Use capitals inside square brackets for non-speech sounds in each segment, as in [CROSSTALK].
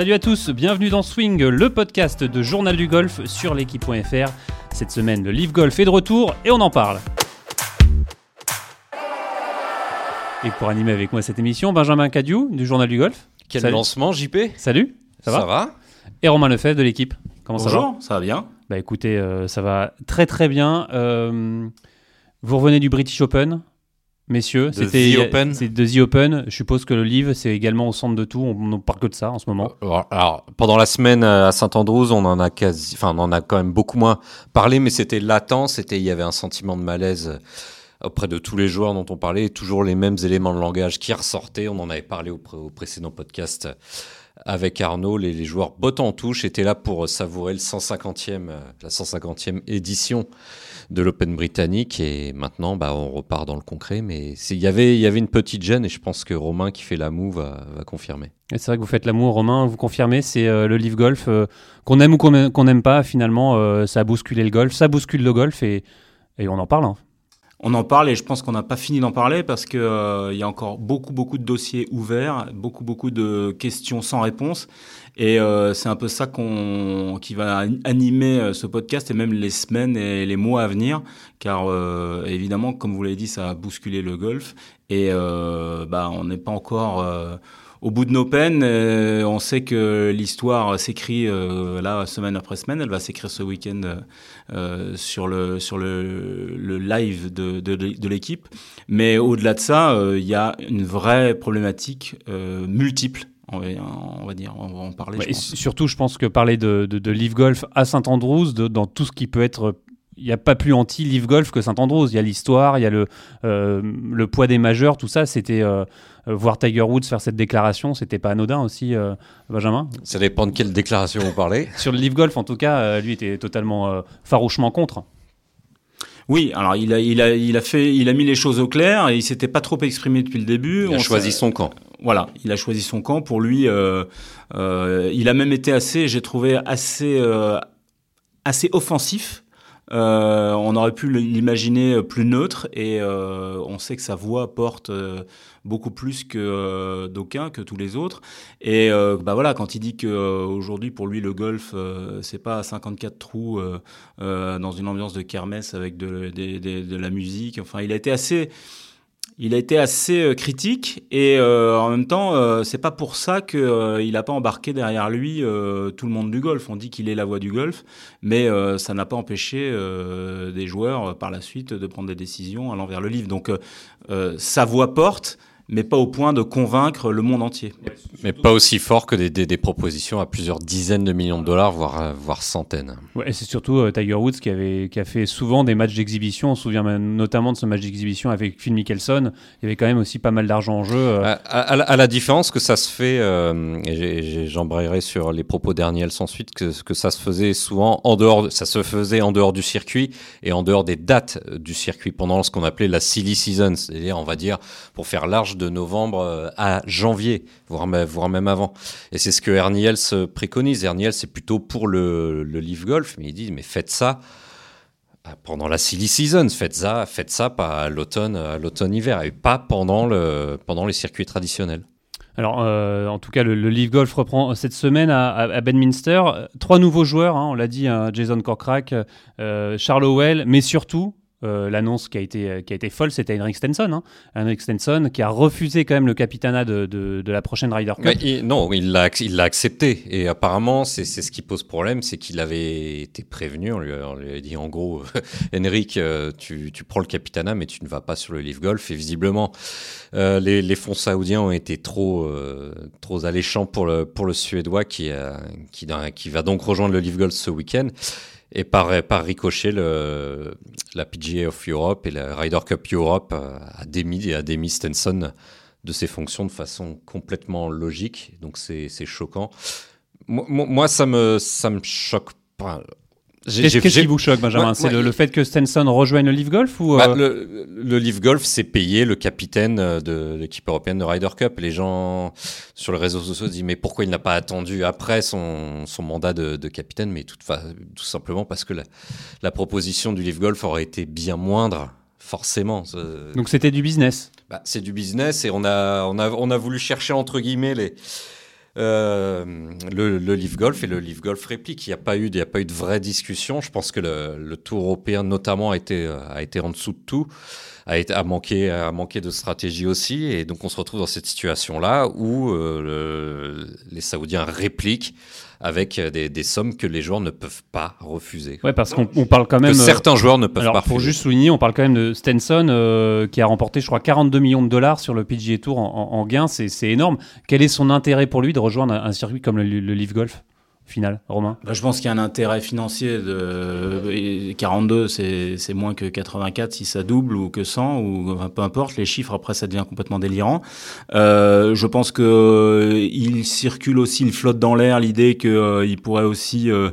Salut à tous, bienvenue dans Swing, le podcast de Journal du Golf sur l'équipe.fr. Cette semaine, le Live Golf est de retour et on en parle. Et pour animer avec moi cette émission, Benjamin Cadieu du Journal du Golf. Quel Salut. lancement, JP Salut, ça va Et Romain Lefebvre de l'équipe. Comment ça va Bonjour, ça va bien? Bah écoutez, euh, ça va très très bien. Euh, vous revenez du British Open, messieurs. The C'était Open. C'est de The Open. Je suppose que le livre, c'est également au centre de tout. On ne parle que de ça en ce moment. Alors, alors, pendant la semaine euh, à Saint-Andrews, on en a quasi, enfin, on en a quand même beaucoup moins parlé, mais c'était latent. C'était, il y avait un sentiment de malaise euh, auprès de tous les joueurs dont on parlait, toujours les mêmes éléments de langage qui ressortaient. On en avait parlé au, pré- au précédent podcast euh, avec Arnaud. Les, les joueurs bottant en touche étaient là pour euh, savourer le 150e, euh, la 150e édition de l'Open britannique. Et maintenant, bah, on repart dans le concret. Mais il y avait, une petite gêne, et je pense que Romain, qui fait la moue, va, confirmer. C'est vrai que vous faites l'amour, Romain. Vous confirmez, c'est euh, le Live Golf. qu'on aime ou qu'on aime- qu'on n'aime pas, finalement, ça a bousculé le golf. Ça bouscule le golf et, et on en parle. hein. On en parle et je pense qu'on n'a pas fini d'en parler parce que euh, y a encore beaucoup beaucoup de dossiers ouverts, beaucoup beaucoup de questions sans réponse. Et euh, c'est un peu ça qui va an- animer euh, ce podcast et même les semaines et les mois à venir. Car évidemment comme vous l'avez dit ça a bousculé le golf. Et bah on n'est pas encore au bout de nos peines, euh, on sait que l'histoire s'écrit euh, là semaine après semaine. Elle va s'écrire ce week-end euh, euh, sur le sur le, le live de, de, de l'équipe. Mais au-delà de ça, il y a une vraie problématique multiple. On va, on va dire, on va en parler. Ouais, je et pense. surtout, je pense que parler de, de, de Live Golf à Saint-Andrews, dans tout ce qui peut être. Il n'y a pas plus anti-Live Golf que Saint-Andrews. Il y a l'histoire, il y a le, euh, le poids des majeurs, tout ça. C'était. euh, voir Tiger Woods faire cette déclaration, c'était pas anodin aussi, euh, Benjamin Ça dépend de quelle déclaration vous parlez. [LAUGHS] Sur le Live Golf, en tout cas, euh, lui était totalement euh, farouchement contre. Oui, alors il a, il a, il a fait, il a mis les choses au clair et il s'était pas trop exprimé depuis le début. Il a On choisi son camp. Voilà, il a choisi son camp. Pour lui, euh, euh, il a même été assez, j'ai trouvé assez, euh, assez offensif. Euh, on aurait pu l'imaginer plus neutre et euh, on sait que sa voix porte euh, beaucoup plus que euh, d'aucuns, que tous les autres. Et euh, bah voilà, quand il dit que euh, aujourd'hui pour lui le golf euh, c'est pas 54 trous euh, euh, dans une ambiance de kermesse avec de la musique. Enfin, il a été assez il a été assez euh, critique et euh, en même temps, euh, c'est pas pour ça qu'il n'a pas embarqué derrière lui tout le monde du golf. On dit qu'il est la voix du golf, mais ça n'a pas empêché des joueurs par la suite de prendre des décisions allant vers le livre. Donc sa voix porte, mais pas au point de convaincre le monde entier. Mais pas aussi fort que des, des- des propositions à plusieurs dizaines de millions de dollars, voire, euh, voire centaines. Ouais, et c'est surtout euh, Tiger Woods qui, avait, qui a fait souvent des matchs d'exhibition. On se souvient même notamment de ce match d'exhibition avec Phil Mickelson. Il y avait quand même aussi pas mal d'argent en jeu. euh, À, à la, à la différence que ça se fait, euh, et j'embrayerai sur les propos d'Erniels ensuite, que, que ça se faisait souvent en dehors, de- ça se faisait en dehors du circuit et en dehors des dates du circuit pendant ce qu'on appelait la silly season, c'est-à-dire on va dire pour faire large de novembre euh, à janvier, voire, même- avant. Et c'est ce que Erniels euh, préconise. Erniels c'est plutôt pour le, le Leaf Golf, mais il dit mais faites ça. euh, Pendant la silly season, faites ça, faites ça pas à l'automne, à l'automne-hiver, et pas pendant le, pendant les circuits traditionnels. Alors, en tout cas, le, le Live Golf reprend cette semaine à, à- à Bedminster. Trois nouveaux joueurs, hein, on l'a dit, hein, Jason Corcrack, Charles Howell, mais surtout, euh, l'annonce qui a été, qui a été folle, c'était Henrik Stenson. Hein. Henrik Stenson qui a refusé quand même le capitanat de, de- de la prochaine Ryder Cup. Il- non, il l'a il l'a accepté. Et apparemment, c'est ce qui pose problème, c'est qu'il avait été prévenu. On lui, on lui a dit en gros, [LAUGHS] Henrik, euh, tu, tu prends le capitana, mais tu ne vas pas sur le Leaf Golf. Et visiblement, euh, les, les fonds saoudiens ont été trop, euh, trop alléchants pour le, pour le Suédois qui, qui, qui va donc rejoindre le Leaf Golf ce week-end. Et par, par ricochet, le, la PGA of Europe et la Ryder Cup Europe euh, a démis, a démis Stenson de ses fonctions de façon complètement logique. Donc c'est choquant. Moi- moi, ça me, ça me choque pas. J'ai- Qu'est-ce qui vous choque, Benjamin C'est le, fait que Stenson rejoigne le Live Golf ou Bah, euh, le, le Leaf Golf, c'est payer le capitaine euh, de l'équipe européenne de Ryder Cup. Les gens sur les réseaux sociaux se disent mais pourquoi il n'a pas attendu après son, son mandat de, de capitaine? Mais tout, simplement parce que la, la proposition du Leaf Golf aurait été bien moindre, forcément. Donc c'était du business. Bah, c'est du business et on a, on a, on a voulu chercher entre guillemets les, euh, le, le Leaf Golf et le Leaf Golf réplique. Il n'y a pas eu, il y a pas eu de vraie discussion. Je pense que le, Tour européen notamment a été a été en dessous de tout, a manqué de stratégie aussi, et donc on se retrouve dans cette situation là où euh, le, les Saoudiens répliquent avec des, des, sommes que les joueurs ne peuvent pas refuser. Ouais, parce qu'on on parle quand même. Que certains joueurs ne peuvent alors, pas Pour refuser. juste souligner, on parle quand même de Stenson euh, qui a remporté, je crois, 42 millions de dollars sur le PGA Tour en, en, en gains. C'est énorme. Quel est son intérêt pour lui de rejoindre un, un circuit comme le, le Leaf Golf? Final, Romain? Bah, Je pense qu'il y a un intérêt financier de 42, c'est moins que 84 si ça double ou que 100 ou enfin, peu importe. Les chiffres après ça devient complètement délirant. Euh, je pense que euh, il circule aussi, il flotte dans l'air l'idée qu'il euh, pourrait aussi euh,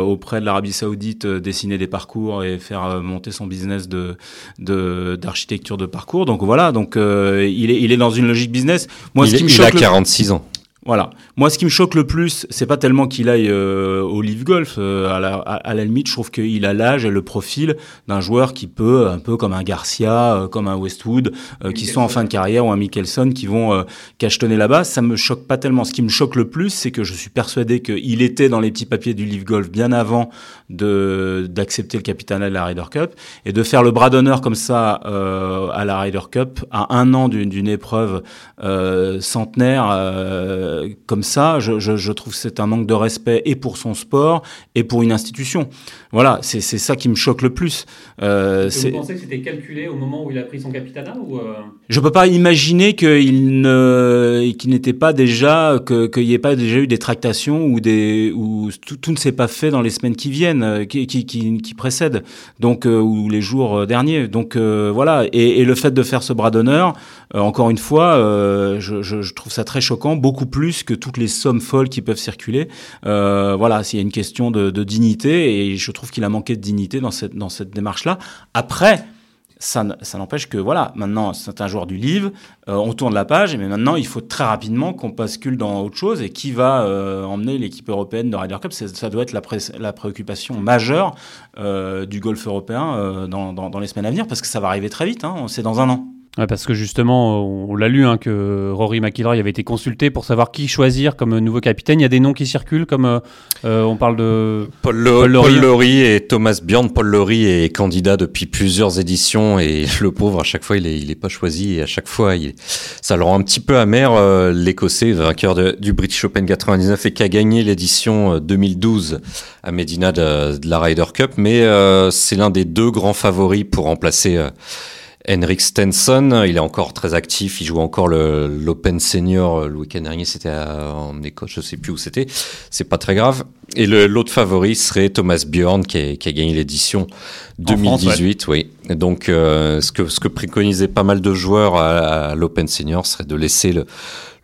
auprès de l'Arabie Saoudite dessiner des parcours et faire monter son business de d'architecture de, de, parcours. Donc voilà, donc euh, il est il est dans une logique business. Moi, il, ce qui me il a 46 ans. Voilà. Moi, ce qui me choque le plus, c'est pas tellement qu'il aille euh, au Live Golf. Euh, à, la, à, à, la, limite, je trouve qu'il a l'âge et le profil d'un joueur qui peut, un peu comme un Garcia, euh, comme un Westwood, euh, qui sont en fin de carrière, ou un Mickelson, qui vont euh, cachetonner là-bas. Ça me choque pas tellement. Ce qui me choque le plus, c'est que je suis persuadé qu'il était dans les petits papiers du Live Golf bien avant de d'accepter le capitanat de la Ryder Cup et de faire le bras d'honneur comme ça euh, à la Ryder Cup à un an d'une épreuve centenaire comme ça, je, je, je trouve que c'est un manque de respect et pour son sport et pour une institution. Voilà, c'est ça qui me choque le plus. Euh, vous pensez que c'était calculé au moment où il a pris son capitanat ou euh... Je peux pas imaginer qu'il ne qu'il n'était pas déjà que qu'il n'y ait pas déjà eu des tractations ou des ou tout, tout ne s'est pas fait dans les semaines qui viennent, qui qui, qui, qui précèdent, donc euh, ou les jours derniers. Donc euh, voilà, et, et, le fait de faire ce bras d'honneur, euh, encore une fois, je, je, je trouve ça très choquant, beaucoup plus que toutes les sommes folles qui peuvent circuler. Euh, voilà, s'il y a une question de, dignité, et je trouve qu'il a manqué de dignité dans cette, dans cette démarche-là. Après, ça, n'empêche que, voilà, maintenant, c'est un joueur du livre, euh, on tourne la page, mais maintenant, il faut très rapidement qu'on bascule dans autre chose, et qui va euh, emmener l'équipe européenne de Ryder Cup? Ça doit être la, pré la préoccupation majeure euh, du golf européen dans, les semaines à venir, parce que ça va arriver très vite, hein, c'est dans un an. Ouais, parce que justement, on l'a lu, hein, que Rory McIlroy avait été consulté pour savoir qui choisir comme nouveau capitaine. Il y a des noms qui circulent, comme euh, on parle de Paul, Le Paul, Laurie. Paul Laurie et Thomas Bjorn. Paul Laurie est candidat depuis plusieurs éditions et [LAUGHS] le pauvre, à chaque fois, il est, il est pas choisi et à chaque fois, il, ça le rend un petit peu amer. Euh, L'Écossais, vainqueur de, du British Open 99 et qui a gagné l'édition 2012 à Medina de, de, la Ryder Cup, mais euh, c'est l'un des deux grands favoris pour remplacer euh, Henrik Stenson, il est encore très actif, il joue encore l'Open Senior le week-end dernier, c'était en Écosse, je sais plus où c'était, c'est pas très grave. Et l'autre favori serait Thomas Bjorn qui a, qui a gagné l'édition 2018, France, ouais. oui. Donc euh, ce que ce que préconisaient pas mal de joueurs à, à l'Open Senior serait de laisser le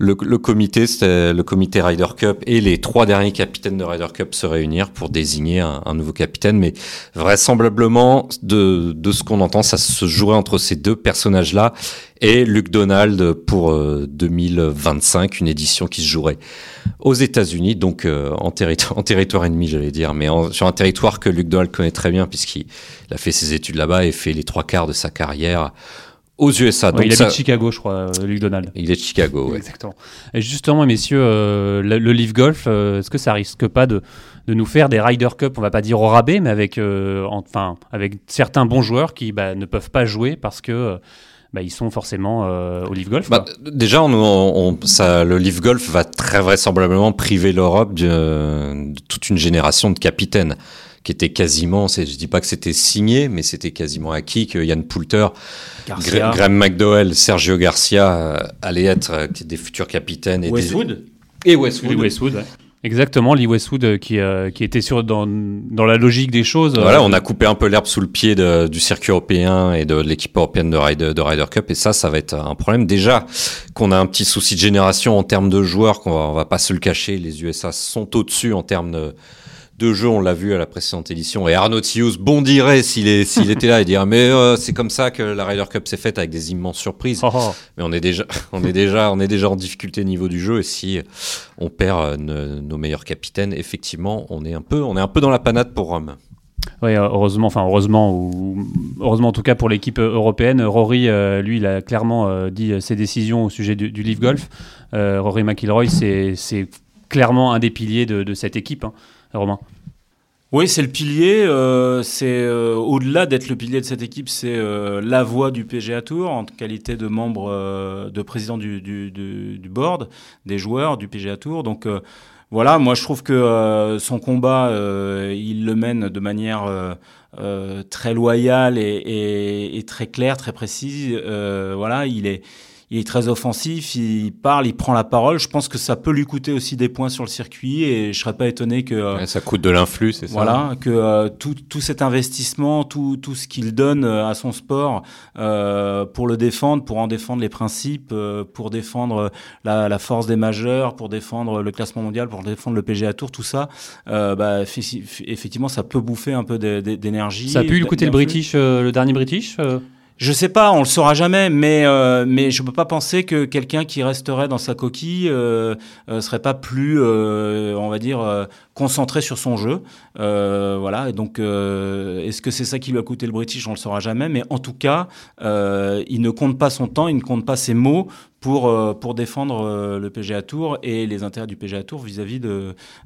le, le comité, le comité Ryder Cup et les trois derniers capitaines de Ryder Cup se réunir pour désigner un, un nouveau capitaine. Mais vraisemblablement, de, de ce qu'on entend, ça se jouerait entre ces deux personnages-là et Luke Donald pour euh, 2025, une édition qui se jouerait aux États-Unis, donc euh, en, territoire, en territoire ennemi, j'allais dire, mais en, sur un territoire que Luke Donald connaît très bien puisqu'il a fait ses études là-bas et fait les trois quarts de sa carrière aux USA. Ouais, il ça... habite Chicago, je crois, Luke Donald. Il est de Chicago, ouais. Exactement. Et justement, messieurs, euh, le, le Leaf Golf, euh, est-ce que ça risque pas de, de nous faire des Ryder Cup, on va pas dire au rabais, mais avec, euh, enfin, avec certains bons joueurs qui bah, ne peuvent pas jouer parce que bah, ils sont forcément euh, au Leaf Golf. Bah, déjà, on, on, ça, le Leaf Golf va très vraisemblablement priver l'Europe de, de, toute une génération de capitaines qui était quasiment, je dis pas que c'était signé, mais c'était quasiment acquis que Yann Poulter, Garcia. Graham McDowell, Sergio Garcia euh, allaient être euh, des futurs capitaines. Et Westwood des... Et Westwood. Et Westwood ouais. Exactement, Lee Westwood qui, euh, qui était sur, dans, dans la logique des choses. Voilà, on a coupé un peu l'herbe sous le pied de, du circuit européen et de, de l'équipe européenne de Ryder, de Ryder Cup, et ça, ça va être un problème. Déjà qu'on a un petit souci de génération en termes de joueurs, qu'on va, on va pas se le cacher, les USA sont au-dessus en termes de, de jeu, on l'a vu à la précédente édition, et Arnaud Thius bondirait s'il était là et dirait mais euh, c'est comme ça que la Ryder Cup s'est faite avec des immenses surprises. Oh oh. Mais on est déjà, [LAUGHS] on est déjà, on est déjà en difficulté niveau du jeu et si on perd euh, nos meilleurs capitaines, effectivement, on est un peu, on est un peu dans la panade pour Rome. Oui, heureusement, enfin heureusement, ou heureusement en tout cas pour l'équipe européenne, Rory, lui, il a clairement dit ses décisions au sujet du, du Leaf Golf. Rory McIlroy, c'est clairement un des piliers de, cette équipe, hein, Romain. Oui, c'est le pilier. Euh, c'est euh, au-delà d'être le pilier de cette équipe, c'est euh, la voix du PGA Tour en qualité de membre, de président du, du, board, des joueurs du PGA Tour. Donc voilà, moi je trouve que son combat, il le mène de manière très loyale et, et, très claire, très précise. voilà, il est il est très offensif, il parle, il prend la parole. Je pense que ça peut lui coûter aussi des points sur le circuit et je serais pas étonné que euh, ça coûte de l'influx, c'est ça. Voilà, que euh, tout, tout, cet investissement, tout, tout ce qu'il donne euh, à son sport euh, pour le défendre, pour en défendre les principes, pour défendre la, la, force des majeurs, pour défendre le classement mondial, pour défendre le PGA Tour, tout ça, bah, effectivement, ça peut bouffer un peu d'énergie. Ça a pu lui coûter le British, le dernier British. Je sais pas, on le saura jamais, mais euh, mais je peux pas penser que quelqu'un qui resterait dans sa coquille euh, euh serait pas plus, euh, on va dire, euh, concentré sur son jeu. voilà. Et donc, est-ce que c'est ça qui lui a coûté le British? On le saura jamais, mais en tout cas, il ne compte pas son temps, il ne compte pas ses mots pour, pour défendre le PGA Tour et les intérêts du PGA Tour vis-à-vis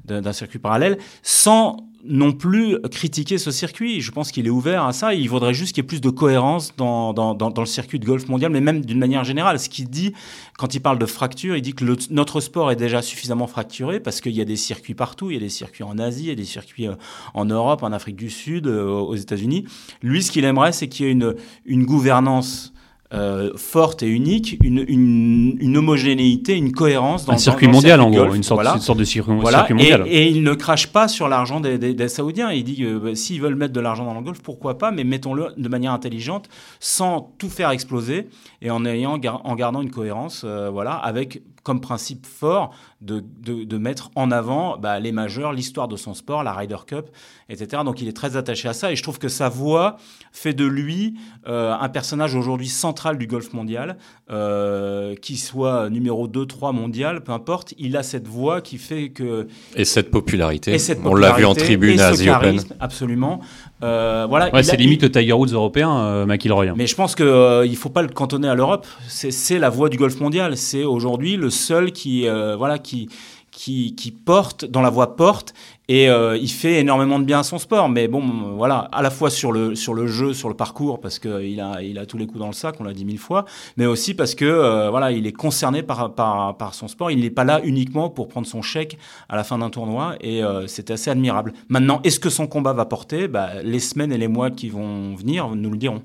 d'un circuit parallèle, sans non plus critiquer ce circuit. Je pense qu'il est ouvert à ça. Il faudrait juste qu'il y ait plus de cohérence dans, le circuit de golf mondial, mais même d'une manière générale. Ce qu'il dit, quand il parle de fracture, il dit que notre sport est déjà suffisamment fracturé parce qu'il y a des circuits partout. Il y a des circuits en Asie, il y a des circuits euh, en Europe, en Afrique du Sud, euh, aux États-Unis. Lui, ce qu'il aimerait, c'est qu'il y ait une gouvernance euh, forte et unique, une, une, une, homogénéité, une cohérence dans un circuit mondial en gros, une sorte, une sorte, de circuit, mondial. Et, il ne crache pas sur l'argent des, des, des, Saoudiens. Il dit que bah, s'ils veulent mettre de l'argent dans le golf, pourquoi pas, mais mettons-le de manière intelligente, sans tout faire exploser et en ayant en gardant une cohérence, euh, voilà, avec comme principe fort de, de, de mettre en avant bah, les majeurs, l'histoire de son sport, la Ryder Cup, etc. Donc il est très attaché à ça et je trouve que sa voix fait de lui euh, un personnage aujourd'hui central du golf mondial, euh, qui soit numéro 2, 3 mondial, peu importe, il a cette voix qui fait que... Et cette popularité, et cette popularité on l'a vu en tribune à The Open. Absolument. Euh, voilà, ouais, c'est limite le Tiger Woods européen, euh, McIlroy. Mais je pense qu'il euh, ne faut pas le cantonner à l'Europe. C'est la voie du golf mondial. C'est aujourd'hui le seul qui, euh, voilà, qui, qui, porte, dans la voie porte, et euh, il fait énormément de bien à son sport. Mais bon, voilà, à la fois sur le, sur le jeu, sur le parcours, parce qu'il a, il a tous les coups dans le sac, on l'a dit mille fois, mais aussi parce que euh, voilà, il est concerné par, par, par son sport. Il n'est pas là uniquement pour prendre son chèque à la fin d'un tournoi, et euh, c'est assez admirable. Maintenant, est-ce que son combat va porter? Bah, Les semaines et les mois qui vont venir nous le diront.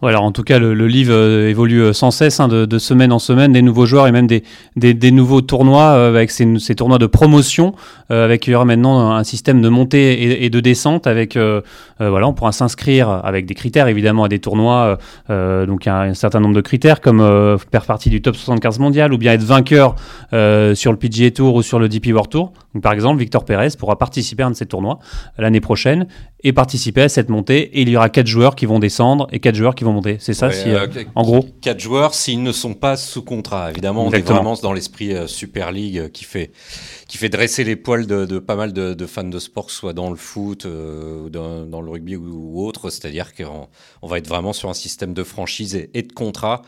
Voilà, en tout cas, le, livre euh, évolue euh, sans cesse, hein, de, semaine en semaine, des nouveaux joueurs et même des, des, nouveaux tournois euh, avec ces, ces, tournois de promotion, avec il y aura maintenant un système de montée et, de descente. Avec voilà, on pourra s'inscrire avec des critères évidemment à des tournois. donc a un certain nombre de critères comme faire partie du top 75 mondial ou bien être vainqueur sur le PGA Tour ou sur le DP World Tour. Donc par exemple, Victor Pérez pourra participer à un de ces tournois l'année prochaine et participer à cette montée. Et il y aura quatre joueurs qui vont descendre et quatre joueurs qui vont monter. C'est ça, si, euh, en gros Quatre joueurs s'ils ne sont pas sous contrat. Évidemment, on est vraiment dans l'esprit euh, Super League euh, qui fait, qui fait dresser les poils de, de pas mal de, de, fans de sport, soit dans le foot, euh, dans, dans, le rugby ou, autre. C'est-à-dire qu'on on va être vraiment sur un système de franchise et, et de contrat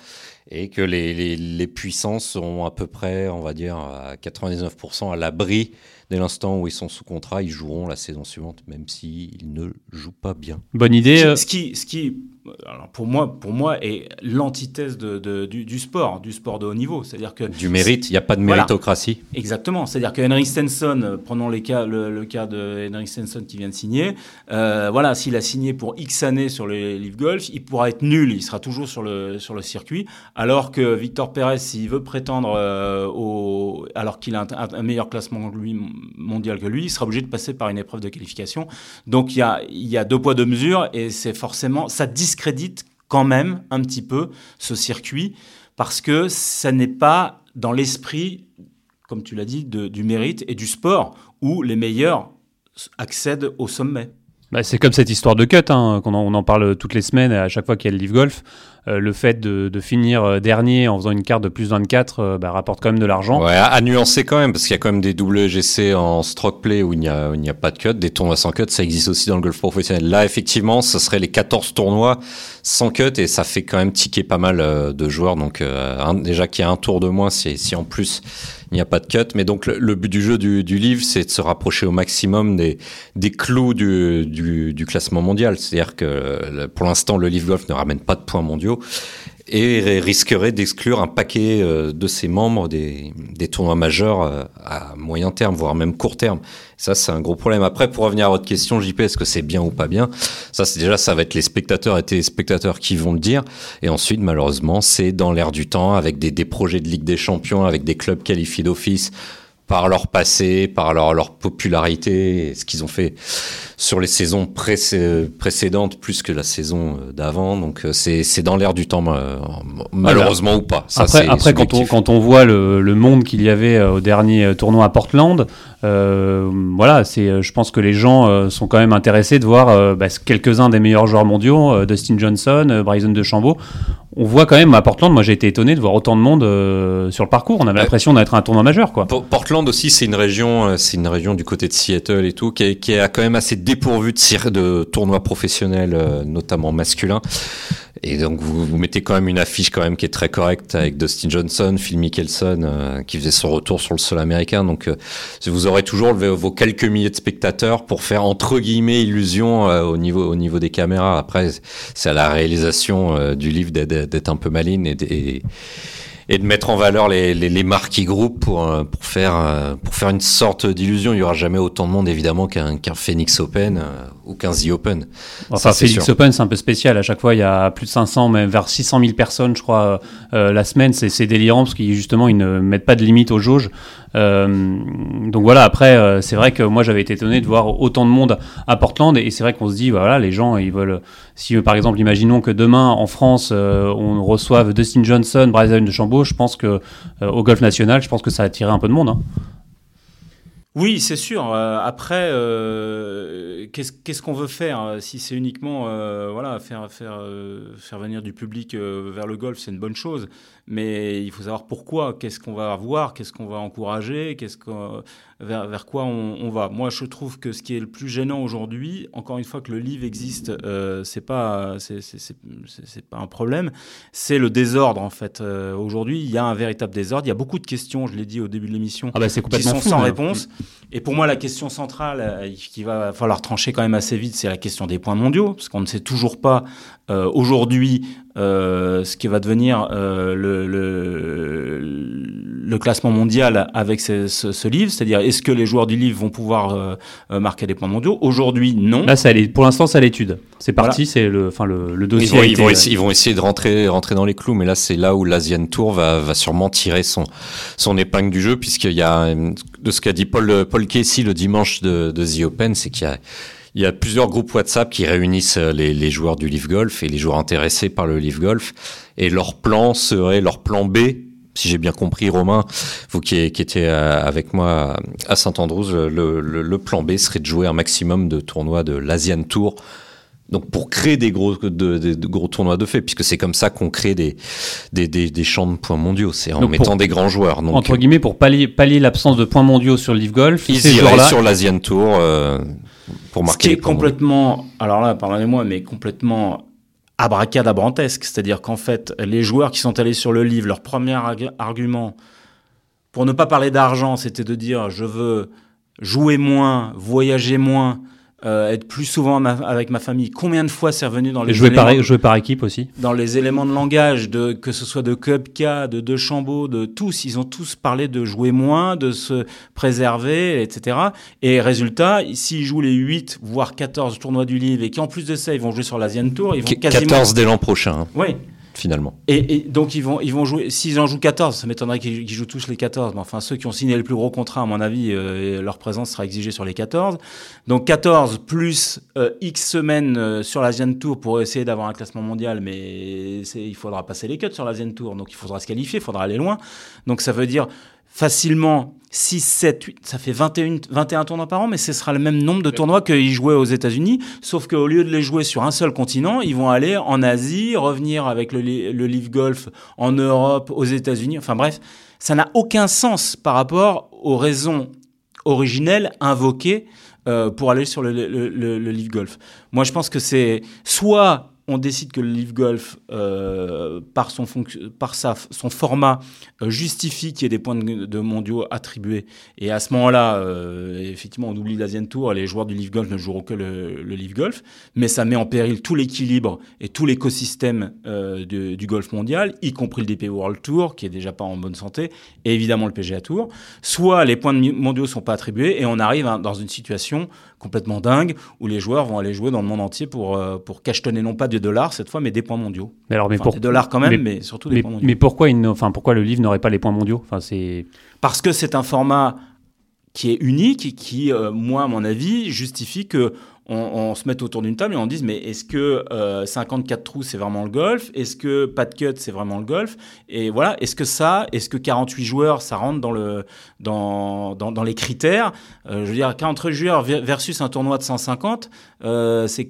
et que les, les, les, puissances sont à peu près, on va dire, à 99% à l'abri dès l'instant où ils sont sous contrat, ils joueront la saison suivante, même s'ils ne jouent pas bien. Bonne idée. Ce qui, ce qui alors pour moi, pour moi, est l'antithèse de, de, du, du, sport, du sport de haut niveau. C'est-à-dire que du mérite, il n'y a pas de méritocratie. Voilà. Exactement. C'est-à-dire que Henry Stenson, euh, prenons les cas, le, le, cas de Henry Stenson qui vient de signer. Euh, voilà, s'il a signé pour X années sur les Live Golf, il pourra être nul, il sera toujours sur le sur le circuit. Alors que Victor Pérez, s'il veut prétendre euh, au, alors qu'il a un, un, meilleur classement lui, mondial que lui, il sera obligé de passer par une épreuve de qualification. Donc il y a il y a deux poids deux mesures et c'est forcément ça discrédite quand même un petit peu ce circuit parce que ça n'est pas dans l'esprit, comme tu l'as dit, du mérite et du sport où les meilleurs accèdent au sommet. Bah, c'est comme cette histoire de cut, hein, qu'on en, on en parle toutes les semaines, à chaque fois qu'il y a le Live Golf. Le fait de, finir dernier en faisant une carte de plus 24 bah, rapporte quand même de l'argent. Ouais, à, nuancer quand même, parce qu'il y a quand même des WGC en stroke play où il n'y a, a, pas de cut, des tournois sans cut, ça existe aussi dans le golf professionnel. Là, effectivement, ce serait les 14 tournois sans cut et ça fait quand même ticker pas mal de joueurs. Donc déjà qu'il y a un tour de moins, si, si en plus il n'y a pas de cut. Mais donc le, but du jeu du, livre, c'est de se rapprocher au maximum des, clous du, du, du classement mondial. C'est-à-dire que pour l'instant, le livre golf ne ramène pas de points mondiaux et risquerait d'exclure un paquet euh, de ses membres des, des tournois majeurs euh, à moyen terme, voire même court terme. Ça, c'est un gros problème. Après, pour revenir à votre question, JP, est-ce que c'est bien ou pas bien? Ça, c'est déjà, ça va être les spectateurs et téléspectateurs qui vont le dire. Et ensuite, malheureusement, c'est dans l'air du temps, avec des, des projets de Ligue des Champions, avec des clubs qualifiés d'office par leur passé, par leur, leur popularité, ce qu'ils ont fait sur les saisons précédentes plus que la saison euh, d'avant. Donc euh, c'est dans l'air du temps, malheureusement ou pas. Ça, après, après quand, on, quand on voit le, le monde qu'il y avait euh, au dernier tournoi à Portland, euh, voilà, c'est, je pense que les gens sont quand même intéressés de voir bah, quelques-uns des meilleurs joueurs mondiaux, Dustin Johnson, Bryson DeChambeau. On voit quand même à Portland, moi j'ai été étonné de voir autant de monde sur le parcours. On avait l'impression d'être un tournoi majeur, quoi. Portland aussi, c'est une région, c'est une région du côté de Seattle et tout, qui, qui a quand même assez dépourvu de, de tournois professionnels, euh, notamment masculins. Et donc vous, vous mettez quand même une affiche quand même qui est très correcte avec Dustin Johnson, Phil Mickelson euh, qui faisait son retour sur le sol américain. Donc euh, vous aurez toujours vos quelques milliers de spectateurs pour faire entre guillemets illusion au niveau au niveau des caméras. Après c'est à la réalisation du livre d'être un peu maline et, et et de mettre en valeur les, les, les marquis groupes pour, euh, pour, faire, euh, pour faire une sorte d'illusion. Il n'y aura jamais autant de monde, évidemment, qu'un qu'un Phoenix Open euh, ou qu'un The Open. Enfin, Phoenix Open, c'est un peu spécial. À chaque fois, il y a plus de 500, même vers 600 000 personnes, je crois, la semaine. C'est délirant parce qu'ils, justement, ils ne mettent pas de limite aux jauges. donc voilà, après, c'est vrai que moi, j'avais été étonné de voir autant de monde à Portland. Et c'est vrai qu'on se dit, voilà, les gens, ils veulent. Si, par exemple, imaginons que demain, en France, on reçoive Dustin Johnson, Bryson de Chambon, je pense que euh, au golf national, je pense que ça a attiré un peu de monde. Hein. Oui, c'est sûr. Euh, après, euh, qu'est-ce qu'on veut faire Si c'est uniquement voilà, faire, faire, faire venir du public vers le golf, c'est une bonne chose. Mais il faut savoir pourquoi, qu'est-ce qu'on va voir, qu'est-ce qu'on va encourager, qu'est-ce qu'on vers, vers quoi on, va. Moi, je trouve que ce qui est le plus gênant aujourd'hui, encore une fois que le livre existe, euh, c'est pas c'est pas un problème, c'est le désordre en fait. Euh, aujourd'hui, il y a un véritable désordre. Il y a beaucoup de questions, je l'ai dit au début de l'émission, ah bah qui sont sans réponse. Et pour moi, la question centrale euh, qui va falloir trancher quand même assez vite, c'est la question des points mondiaux, parce qu'on ne sait toujours pas euh, aujourd'hui euh, ce qui va devenir euh, le, le, le, classement mondial avec ce, ce, ce livre, c'est-à-dire est-ce que les joueurs du livre vont pouvoir euh, euh, marquer des points mondiaux? Aujourd'hui, non. Là, ça, pour l'instant, c'est à l'étude. C'est parti, c'est le, enfin le, le dossier. Ils vont, ils, vont essayer, ils vont, essayer, de rentrer, rentrer dans les clous, mais là, c'est là où l'Asian Tour va, va sûrement tirer son, son épingle du jeu, puisqu'il y a de ce qu'a dit Paul, Paul Casey le dimanche de, de The Open, c'est qu'il y a il y a plusieurs groupes WhatsApp qui réunissent euh, les, les, joueurs du Live Golf et les joueurs intéressés par le Live Golf. Et leur plan serait leur plan B. Si j'ai bien compris, Romain, vous qui, qui étiez euh, avec moi à Saint-Andrews, le, le, le, plan B serait de jouer un maximum de tournois de l'Asian Tour. Donc pour créer des gros, de, de, de gros tournois de fait, puisque c'est comme ça qu'on crée des, des, des, des, champs de points mondiaux, c'est en mettant des grands joueurs. Donc, entre guillemets, pour pallier, pallier l'absence de points mondiaux sur le Live Golf, ils iraient sur l'Asian Tour. Euh, pour marquer Ce qui est complètement, alors là, pardonnez-moi, mais complètement abracadabrantesque. C'est-à-dire qu'en fait, les joueurs qui sont allés sur le livre, leur premier argument, pour ne pas parler d'argent, c'était de dire je veux jouer moins, voyager moins, euh, être plus souvent avec ma famille. Combien de fois c'est revenu dans les jouer par, jouer par équipe aussi Dans les éléments de langage, de, que ce soit de Cupca, de De Chambaud, de tous, ils ont tous parlé de jouer moins, de se préserver, etc. Et résultat, s'ils jouent les 8, voire 14 tournois du livre, et qu'en plus de ça, ils vont jouer sur l'Asian Tour, ils vont quasiment... 14 dès l'an prochain. Hein. Oui, finalement. Et, donc ils vont, ils vont jouer, s'ils en jouent 14, ça m'étonnerait qu'ils jouent tous les 14, mais enfin ceux qui ont signé le plus gros contrat, à mon avis, euh, leur présence sera exigée sur les 14. Donc 14 plus euh, X semaines euh, sur l'Asian Tour pour essayer d'avoir un classement mondial, mais il faudra passer les cuts sur l'Asian Tour, donc il faudra se qualifier, il faudra aller loin. Donc ça veut dire facilement 6, 7, 8, ça fait 21, 21 tournois par an, mais ce sera le même nombre de tournois qu'ils jouaient aux États-Unis, sauf qu'au lieu de les jouer sur un seul continent, ils vont aller en Asie, revenir avec le, le Live Golf en Europe, aux États-Unis, enfin bref, ça n'a aucun sens par rapport aux raisons originelles invoquées euh, pour aller sur le, le, le, le Live Golf. Moi, je pense que c'est soit on décide que le Live Golf, euh, par, son, son format, euh, justifie qu'il y ait des points de, mondiaux attribués. Et à ce moment-là, euh, effectivement, on oublie l'Asian Tour les joueurs du Live Golf ne joueront que le, le Live Golf. Mais ça met en péril tout l'équilibre et tout l'écosystème du, golf mondial, y compris le DP World Tour, qui est déjà pas en bonne santé, et évidemment le PGA Tour. Soit les points mondiaux sont pas attribués et on arrive dans une situation complètement dingue où les joueurs vont aller jouer dans le monde entier pour, pour cachetonner non pas des dollars cette fois, mais des points mondiaux. Mais alors, mais enfin, des dollars quand même, mais, surtout des mais, points mondiaux. Mais pourquoi, il enfin, pourquoi le livre n'aurait pas les points mondiaux? Enfin, c'est... Parce que c'est un format qui est unique et qui, euh, moi, à mon avis, justifie que on, se mette autour d'une table et on dise mais est-ce que euh, 54 trous c'est vraiment le golf? Est-ce que pas de cut c'est vraiment le golf? Et voilà, est-ce que ça, est-ce que 48 joueurs ça rentre dans, le, dans, dans, les critères? Euh, Je veux dire, 48 joueurs versus un tournoi de 150, euh, c'est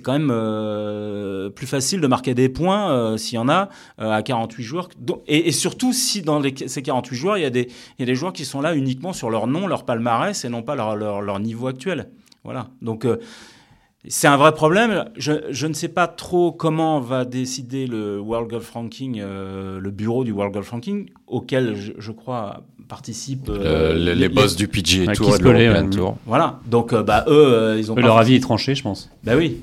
quand même euh, plus facile de marquer des points euh, s'il y en a euh, à 48 joueurs. Et, surtout si dans ces 48 joueurs, il y, a des, il y a des joueurs qui sont là uniquement sur leur nom, leur palmarès et non pas leur, leur niveau actuel. Voilà. Donc, euh, c'est un vrai problème. Je, je, ne sais pas trop comment va décider le World Golf Ranking, euh, le bureau du World Golf Ranking, auquel je, je crois participent euh, les, les, boss du PGA Tour et de l'European Tour. Voilà. Donc, bah, eux, ils ont. Eux, leur avis est tranché, je pense. Bah oui.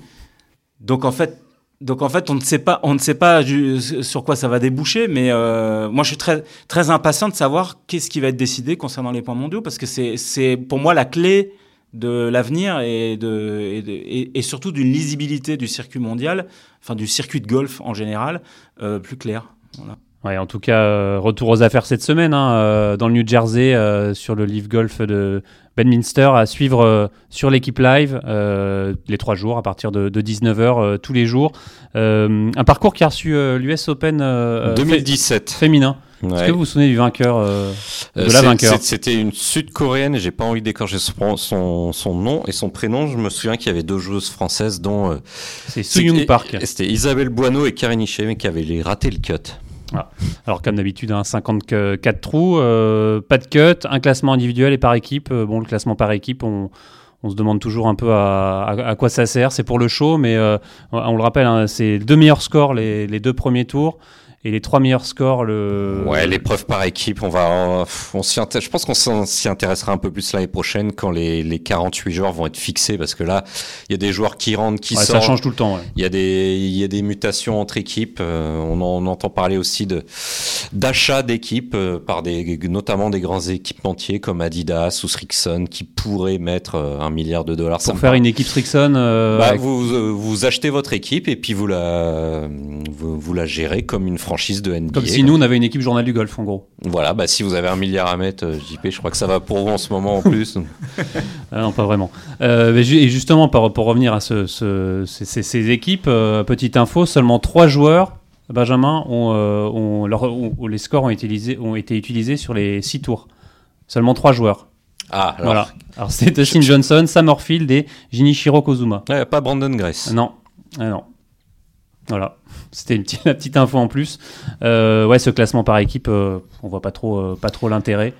Donc, en fait. Donc en fait, on ne sait pas, on ne sait pas du, sur quoi ça va déboucher, mais euh, moi je suis très très impatient de savoir qu'est-ce qui va être décidé concernant les points mondiaux, parce que c'est c'est pour moi la clé de l'avenir et, de, et, de, et, et, surtout d'une lisibilité du circuit mondial, enfin du circuit de golf en général, euh, plus clair. Voilà. Ouais, en tout cas, euh, retour aux affaires cette semaine hein, euh, dans le New Jersey euh, sur le Live Golf de Bedminster à suivre euh, sur l'équipe live les trois jours à partir de, de 19h tous les jours. un parcours qui a reçu l'US Open 2017 fé féminin. Ouais. Est-ce que vous vous souvenez du vainqueur euh, de la vainqueur C'était une sud-coréenne et j'ai pas envie d'écorcher son, son, son, nom et son prénom. Je me souviens qu'il y avait deux joueuses françaises dont euh, c'est Park. C'était Isabelle Boineau et Karine Hichet mais qui avaient raté le cut. Ah. Alors comme d'habitude, un 54 trous, euh, pas de cut, un classement individuel et par équipe. Euh, bon, le classement par équipe, on, on se demande toujours un peu à, à, à quoi ça sert. C'est pour le show, mais euh, on le rappelle, hein, c'est deux meilleurs scores les, les deux premiers tours et les trois meilleurs scores le ouais l'épreuve par équipe on va on s'y je pense qu'on s'y intéressera un peu plus l'année prochaine quand les, les 48 joueurs vont être fixés parce que là il y a des joueurs qui rentrent qui ouais, sortent ça change tout le temps ouais. il y a des il y a des mutations entre équipes euh, on, en, on, entend parler aussi de d'achat d'équipes euh, par des notamment des grands équipementiers comme Adidas ou Strixon qui pourraient mettre euh, un milliard de dollars pour faire une équipe Strixon bah, avec... vous vous achetez votre équipe et puis vous la vous, vous la gérez comme une franchise de NBA. Comme si nous, on avait une équipe journal du golf, en gros. Voilà, bah, si vous avez un milliard à mettre, JP, je crois que ça va pour vous en ce moment en plus. [LAUGHS] ah non, pas vraiment. Euh, et justement, pour, pour revenir à ce, ce, ces, ces, équipes, euh, petite info, seulement trois joueurs, Benjamin, ont, euh, ont, leur, ont, les scores ont, utilisé, ont été utilisés sur les six tours. Seulement trois joueurs. Ah, alors. Voilà. Alors, c'est Dustin Johnson, Sam Orfield et Jinichiro Kozuma. Pas Brandon Grace. Non. Ah, non. Voilà, c'était une petite, [LAUGHS] la petite info en plus. Euh, ouais, ce classement par équipe, euh, on voit pas trop, euh, pas trop l'intérêt.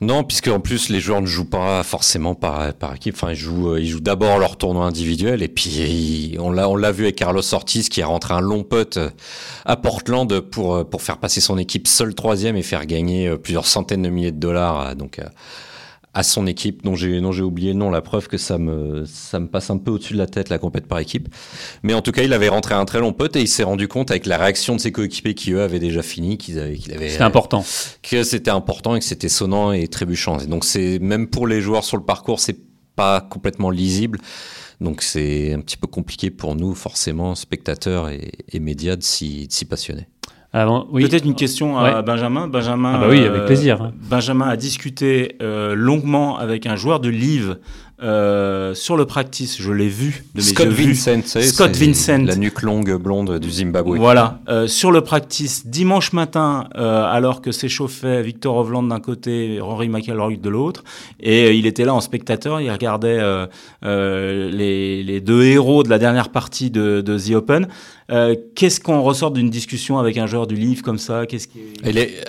Non, puisque en plus les joueurs ne jouent pas forcément par, par équipe. Enfin, ils jouent, ils jouent d'abord leur tournoi individuel et puis on l'a, on l'a vu avec Carlos Ortiz qui a rentré un long putt à Portland pour pour faire passer son équipe seul troisième et faire gagner plusieurs centaines de milliers de dollars. Donc à son équipe, dont j'ai dont j'ai oublié nom, la preuve que ça me ça me passe un peu au-dessus de la tête la compète par équipe. Mais en tout cas, il avait rentré un très long pote et il s'est rendu compte avec la réaction de ses coéquipiers qui eux avaient déjà fini, qu'ils avaient qu'il avait c'était important, que c'était important et que c'était sonnant et trébuchant. Et donc c'est même pour les joueurs sur le parcours, c'est pas complètement lisible. Donc c'est un petit peu compliqué pour nous, forcément, spectateurs et, et médias, de s'y passionner. Avant, oui. Peut-être une question à ouais. Benjamin. Benjamin, ah bah oui, avec plaisir. Euh, Benjamin a discuté euh, longuement avec un joueur de Live euh, sur le practice, je l'ai vu de mes Scott yeux. Vincent, c'est- Scott Vincent. la nuque longue blonde du Zimbabwe. Voilà, euh, sur le practice dimanche matin, euh, alors que s'échauffait Victor Hovland d'un côté, Rory McIlroy de l'autre, et euh, il était là en spectateur, il regardait euh, euh, les, les deux héros de la dernière partie de, de The Open. Euh, Qu'est-ce qu'on ressort d'une discussion avec un joueur du livre comme ça? Qu'est-ce qui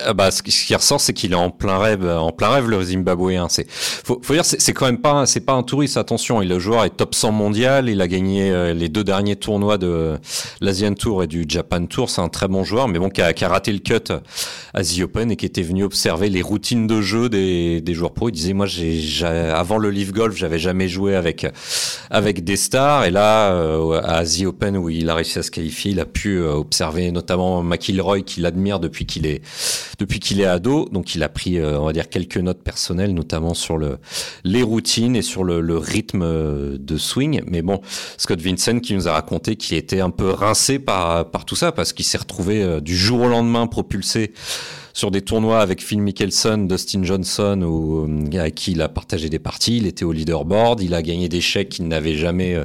ah bah, ce qui ressort, c'est qu'il est en plein rêve, en plein rêve le Zimbabwéen. C'est, faut, faut dire, c'est quand même pas, c'est pas un touriste. Attention, le joueur est top 100 mondial. Il a gagné euh, les deux derniers tournois de l'Asian Tour et du Japan Tour. C'est un très bon joueur, mais bon, qui a, raté le cut à The Open et qui était venu observer les routines de jeu des, joueurs pro. Il disait, moi, avant le Live Golf, j'avais jamais joué avec avec des stars. Et là, euh, à The Open où il a réussi à se qualifier, il a pu euh, observer notamment McIlroy qu'il admire depuis qu'il est depuis qu'il est ado. Donc il a pris, euh, on va dire, quelques notes personnelles, notamment sur le les routines et sur le, rythme euh, de swing. Mais bon, Scott Vincent qui nous a raconté qu'il était un peu rincé par par tout ça parce qu'il s'est retrouvé du jour au lendemain propulsé sur des tournois avec Phil Mickelson, Dustin Johnson, ou avec qui il a partagé des parties. Il était au leaderboard, il a gagné des chèques qu'il n'avait jamais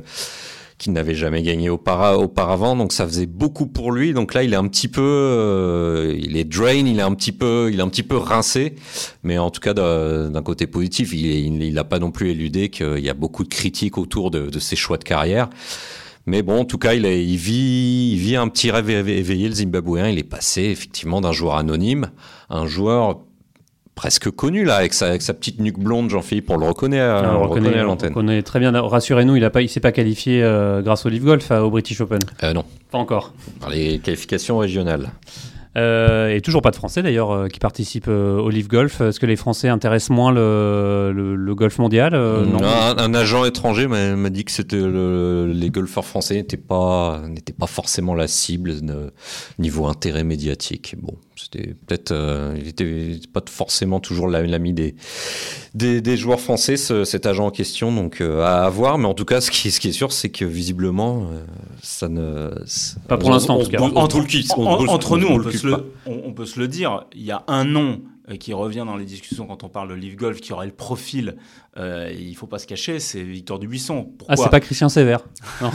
qu'il n'avait jamais gagné aupara- auparavant, donc ça faisait beaucoup pour lui. Donc là, il est un petit peu, euh, il est drain, il est un petit peu, il est un petit peu rincé, mais en tout cas d'un côté positif, il n'a pas non plus éludé qu'il y a beaucoup de critiques autour de, ses choix de carrière. Mais bon, en tout cas, il, vit, il vit un petit rêve éve- éveillé, le Zimbabwéen. Il est passé effectivement d'un joueur anonyme à un joueur presque connu là, avec sa, avec sa petite nuque blonde, Jean-Philippe, on le reconnaît, à- Ah, on on le reconnaît à on l'antenne. reconnaît très bien. Rassurez-nous, il ne s'est pas qualifié euh, grâce au Live Golf euh, au British Open. Euh, non, Pas encore. par les qualifications régionales. Euh, et toujours pas de Français d'ailleurs euh, qui participent euh, au Live Golf. Est-ce que les Français intéressent moins le, le, le golf mondial Euh, Non. un, un agent étranger m'a dit que c'était le- les golfeurs français n'étaient pas pas forcément la cible de- niveau intérêt médiatique. Bon, c'était peut-être euh, il était pas forcément toujours la- l'ami des, des des joueurs français ce- cet agent en question donc euh, à, voir mais en tout cas ce qui ce qui est sûr c'est que visiblement euh, ça ne ça- Pas pour on- l'instant, en on tout cas. on entre, on on nous, on le peut, le, on, on peut se le dire. Il y a un nom qui revient dans les discussions quand on parle de Live Golf, qui aurait le profil. euh, il faut pas se cacher, c'est Victor Dubuisson. Pourquoi Ah, c'est pas Christian Sévère. [LAUGHS] Non.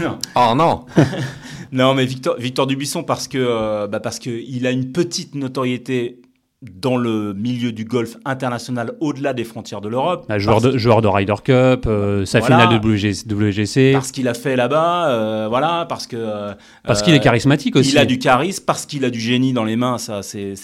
Non. [LAUGHS] Oh non [LAUGHS] Non, mais Victor, Victor Dubuisson parce que euh, bah parce que il a une petite notoriété dans le milieu du golf international au-delà des frontières de l'Europe. Ah, joueur, de, joueur de Ryder Cup, euh, sa Voilà. finale de WGC. WGC parce qu'il a fait là-bas, euh, voilà, parce que euh, parce qu'il est charismatique aussi. Il a du charisme parce qu'il a du génie dans les mains, ça c'est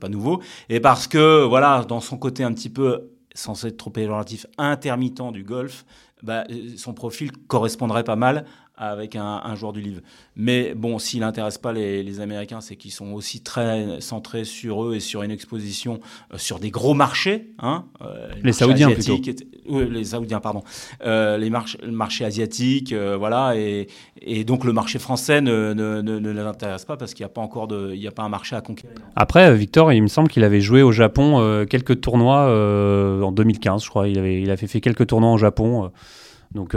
pas nouveau. Et parce que voilà, dans son côté un petit peu censé être trop péjoratif, intermittent du golf, bah, son profil correspondrait pas mal avec un, un joueur du livre. Mais bon, s'il n'intéresse pas les, les Américains, c'est qu'ils sont aussi très centrés sur eux et sur une exposition euh, sur des gros marchés. Hein, euh, Les marchés Saoudiens, et- oui, les Saoudiens, pardon. Euh, les marchés, le marché asiatique, voilà, et, et donc le marché français ne, ne, ne, ne les intéresse pas parce qu'il n'y a pas encore de, il n'y a pas un marché à conquérir. Après, Victor, il me semble qu'il avait joué au Japon quelques tournois en 2015, je crois. Il avait, il avait fait quelques tournois au Japon. donc,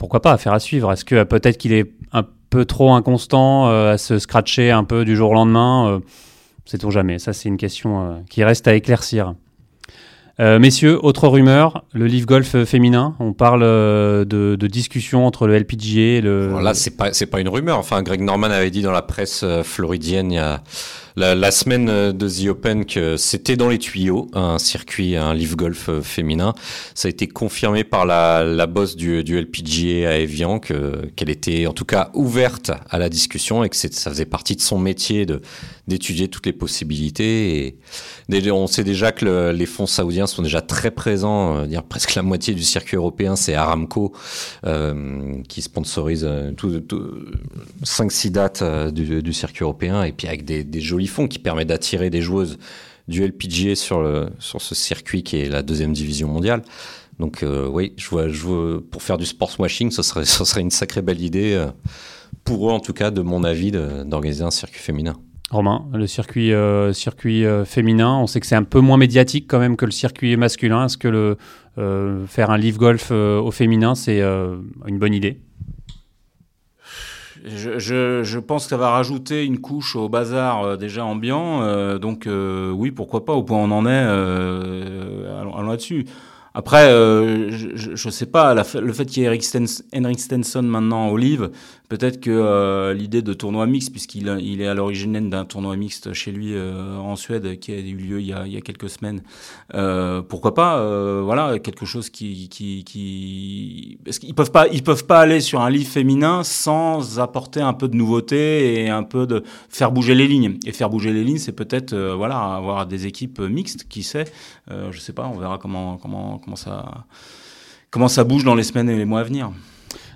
pourquoi pas, affaire à suivre? Est-ce que euh, peut-être qu'il est un peu trop inconstant euh, à se scratcher un peu du jour au lendemain euh, Sait-on jamais. Ça, c'est une question qui reste à éclaircir. Messieurs, autre rumeur, le Live Golf féminin. On parle de, discussion entre le LPGA et le. Là, c'est pas pas une rumeur. Enfin, Greg Norman avait dit dans la presse floridienne il y a la, semaine euh, de The Open que c'était dans les tuyaux un circuit, un live golf euh, féminin. Ça a été confirmé par la, la boss du, du LPGA à Evian que qu'elle était en tout cas ouverte à la discussion et que ça faisait partie de son métier de d'étudier toutes les possibilités. On sait déjà que le- les fonds saoudiens sont déjà très présents. euh, dire presque la moitié du circuit européen, c'est Aramco qui sponsorise euh, tout, tout, 5-6 dates du, du circuit européen et puis avec des, des jolis fonds qui permettent d'attirer des joueuses du LPGA sur, le, sur ce circuit qui est la deuxième division mondiale. Donc euh, oui, je vois, je vois, pour faire du sports washing, ce serait, [LAUGHS] ce serait une sacrée belle idée, euh, pour eux en tout cas, de mon avis, d'organiser un circuit féminin. Romain, le circuit, euh, circuit féminin, on sait que c'est un peu moins médiatique quand même que le circuit masculin. Est-ce que le, faire un live golf au féminin, c'est une bonne idée? Je, je, je pense que ça va rajouter une couche au bazar euh, déjà ambiant. euh, donc euh, oui, pourquoi pas, au point où on en est, euh, allons, allons là-dessus. Après, euh, je ne sais pas, le fait qu'il y ait Henrik Stenson maintenant au livre, peut-être que euh, l'idée de tournoi mixte, puisqu'il il est à l'origine d'un tournoi mixte chez lui euh, en Suède qui a eu lieu il y a, quelques semaines, pourquoi pas, voilà, quelque chose qui, qui, parce qu'ils peuvent pas, ils peuvent pas aller sur un livre féminin sans apporter un peu de nouveauté et un peu de faire bouger les lignes. Et faire bouger les lignes, c'est peut-être, voilà, avoir des équipes mixtes, qui sait, je sais pas, on verra comment comment comment ça, bouge dans les semaines et les mois à venir.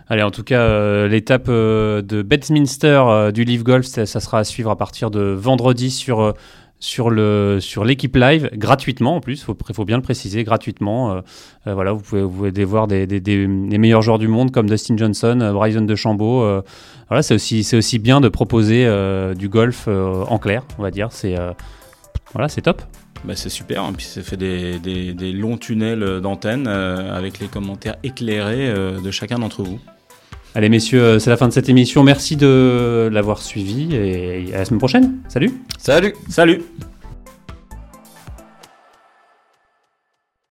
Allez, en tout cas, euh, l'étape euh, de Bedminster euh, du Leaf Golf, ça, sera à suivre à partir de vendredi sur, sur, l'équipe live, gratuitement en plus, il faut, bien le préciser, gratuitement. voilà, vous pouvez, vous pouvez voir des, des, meilleurs joueurs du monde comme Dustin Johnson, Bryson DeChambeau. voilà, c'est aussi, c'est aussi bien de proposer du golf en clair, on va dire. C'est, voilà, c'est top. Bah, c'est super, hein. puis ça fait des, des, longs tunnels d'antenne euh, avec les commentaires éclairés euh, de chacun d'entre vous. Allez messieurs, euh, c'est la fin de cette émission. Merci de l'avoir suivi et à la semaine prochaine. Salut Salut Salut